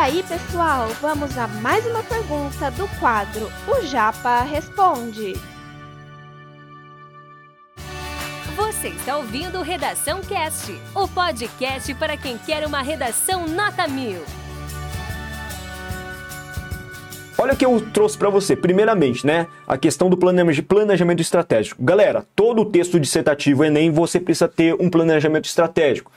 aí, pessoal, vamos a mais uma pergunta do quadro O Japa Responde. Você está ouvindo Redação Cast, o podcast para quem quer uma redação nota mil. Olha o que eu trouxe para você. Primeiramente, né, a questão do planejamento estratégico. Galera, todo o texto dissertativo Enem você precisa ter um planejamento estratégico.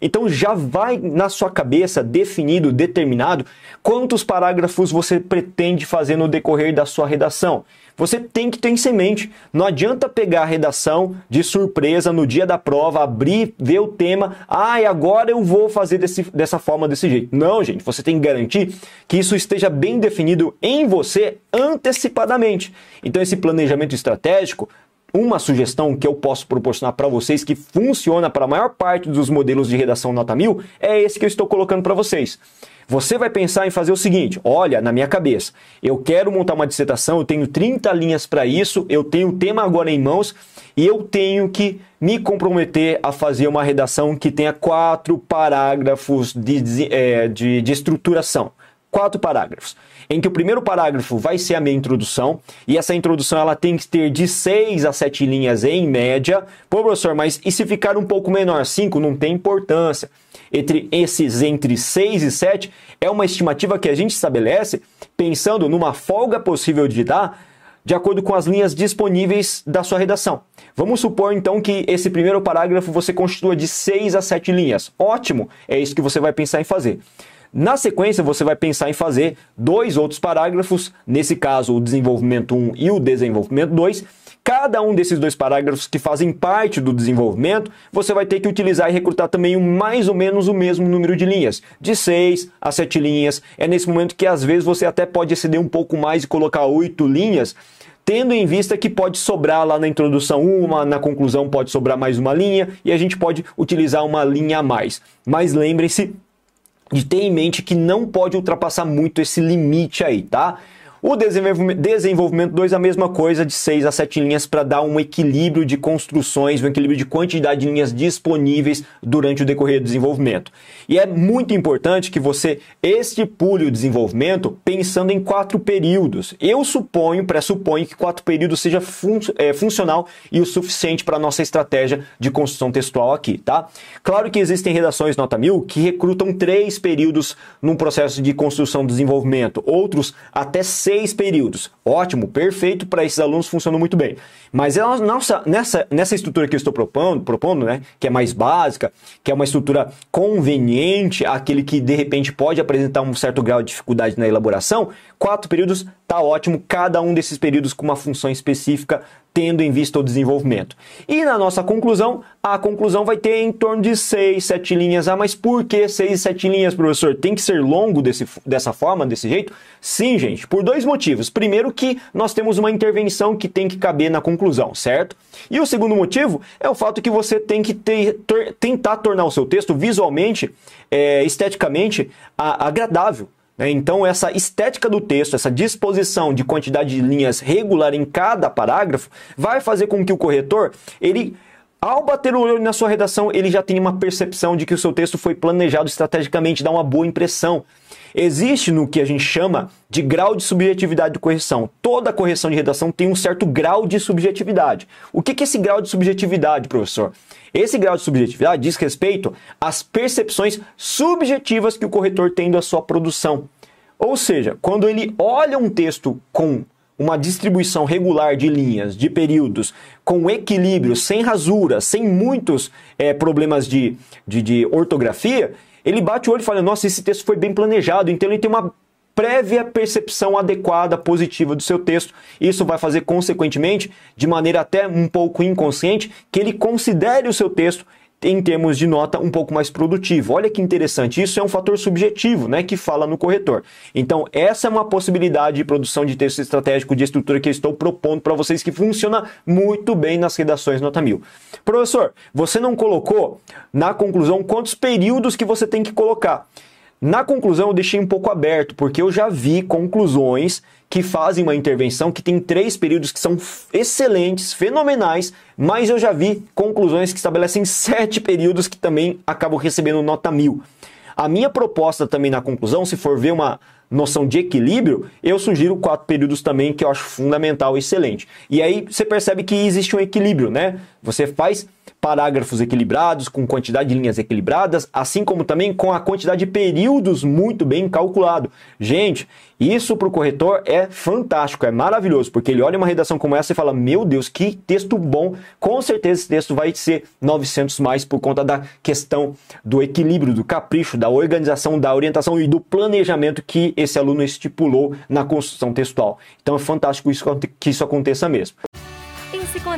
Então já vai na sua cabeça definido, determinado, quantos parágrafos você pretende fazer no decorrer da sua redação. Você tem que ter em mente. Não adianta pegar a redação de surpresa no dia da prova, abrir, ver o tema, ah, e agora eu vou fazer desse, dessa forma, desse jeito. Não, gente, você tem que garantir que isso esteja bem definido em você antecipadamente. Então, esse planejamento estratégico uma sugestão que eu posso proporcionar para vocês que funciona para a maior parte dos modelos de redação nota 1000 é esse que eu estou colocando para vocês. Você vai pensar em fazer o seguinte: olha, na minha cabeça, eu quero montar uma dissertação, eu tenho 30 linhas para isso, eu tenho o tema agora em mãos e eu tenho que me comprometer a fazer uma redação que tenha quatro parágrafos de, de, é, de, de estruturação. Quatro parágrafos em que o primeiro parágrafo vai ser a minha introdução, e essa introdução ela tem que ter de 6 a 7 linhas em média. Pô, professor, mas e se ficar um pouco menor? 5 não tem importância. Entre esses entre 6 e 7 é uma estimativa que a gente estabelece pensando numa folga possível de dar de acordo com as linhas disponíveis da sua redação. Vamos supor então que esse primeiro parágrafo você constitua de 6 a 7 linhas. Ótimo, é isso que você vai pensar em fazer. Na sequência, você vai pensar em fazer dois outros parágrafos, nesse caso o desenvolvimento 1 e o desenvolvimento 2. Cada um desses dois parágrafos que fazem parte do desenvolvimento, você vai ter que utilizar e recrutar também mais ou menos o mesmo número de linhas, de 6 a 7 linhas. É nesse momento que às vezes você até pode exceder um pouco mais e colocar 8 linhas, tendo em vista que pode sobrar lá na introdução uma, na conclusão pode sobrar mais uma linha e a gente pode utilizar uma linha a mais. Mas lembrem-se de ter em mente que não pode ultrapassar muito esse limite aí, tá? O desenvolvimento 2 a mesma coisa, de 6 a 7 linhas para dar um equilíbrio de construções, um equilíbrio de quantidade de linhas disponíveis durante o decorrer do desenvolvimento. E é muito importante que você estipule o desenvolvimento pensando em quatro períodos. Eu suponho, pressuponho que quatro períodos seja fun é, funcional e o suficiente para a nossa estratégia de construção textual aqui, tá? Claro que existem redações nota 1000 que recrutam três períodos num processo de construção e desenvolvimento, outros até seis seis períodos. Ótimo, perfeito, para esses alunos funcionou muito bem. Mas é nossa, nessa, nessa estrutura que eu estou propondo, propondo, né, que é mais básica, que é uma estrutura conveniente, aquele que de repente pode apresentar um certo grau de dificuldade na elaboração, quatro períodos tá ótimo, cada um desses períodos com uma função específica tendo em vista o desenvolvimento. E na nossa conclusão, a conclusão vai ter em torno de 6, 7 linhas. Ah, mas por que 6 e 7 linhas, professor? Tem que ser longo desse, dessa forma, desse jeito? Sim, gente, por dois motivos. Primeiro que nós temos uma intervenção que tem que caber na conclusão, certo? E o segundo motivo é o fato que você tem que ter, ter, tentar tornar o seu texto visualmente, é, esteticamente, a, agradável. Né? Então, essa estética do texto, essa disposição de quantidade de linhas regular em cada parágrafo, vai fazer com que o corretor, ele ao bater o olho na sua redação, ele já tem uma percepção de que o seu texto foi planejado estrategicamente, dá uma boa impressão. Existe no que a gente chama de grau de subjetividade de correção. Toda correção de redação tem um certo grau de subjetividade. O que é esse grau de subjetividade, professor? Esse grau de subjetividade diz respeito às percepções subjetivas que o corretor tem da sua produção. Ou seja, quando ele olha um texto com uma distribuição regular de linhas, de períodos, com equilíbrio, sem rasura, sem muitos é, problemas de, de, de ortografia, ele bate o olho e fala: Nossa, esse texto foi bem planejado, então ele tem uma prévia percepção adequada, positiva do seu texto. Isso vai fazer, consequentemente, de maneira até um pouco inconsciente, que ele considere o seu texto em termos de nota um pouco mais produtivo. Olha que interessante, isso é um fator subjetivo, né, que fala no corretor. Então, essa é uma possibilidade de produção de texto estratégico de estrutura que eu estou propondo para vocês que funciona muito bem nas redações nota 1000. Professor, você não colocou na conclusão quantos períodos que você tem que colocar. Na conclusão, eu deixei um pouco aberto, porque eu já vi conclusões que fazem uma intervenção que tem três períodos que são excelentes, fenomenais, mas eu já vi conclusões que estabelecem sete períodos que também acabam recebendo nota mil. A minha proposta também na conclusão, se for ver uma noção de equilíbrio, eu sugiro quatro períodos também, que eu acho fundamental excelente. E aí você percebe que existe um equilíbrio, né? Você faz parágrafos equilibrados, com quantidade de linhas equilibradas, assim como também com a quantidade de períodos muito bem calculado. Gente, isso para o corretor é fantástico, é maravilhoso, porque ele olha uma redação como essa e fala: Meu Deus, que texto bom! Com certeza esse texto vai ser 900 mais por conta da questão do equilíbrio, do capricho, da organização, da orientação e do planejamento que esse aluno estipulou na construção textual. Então é fantástico isso, que isso aconteça mesmo.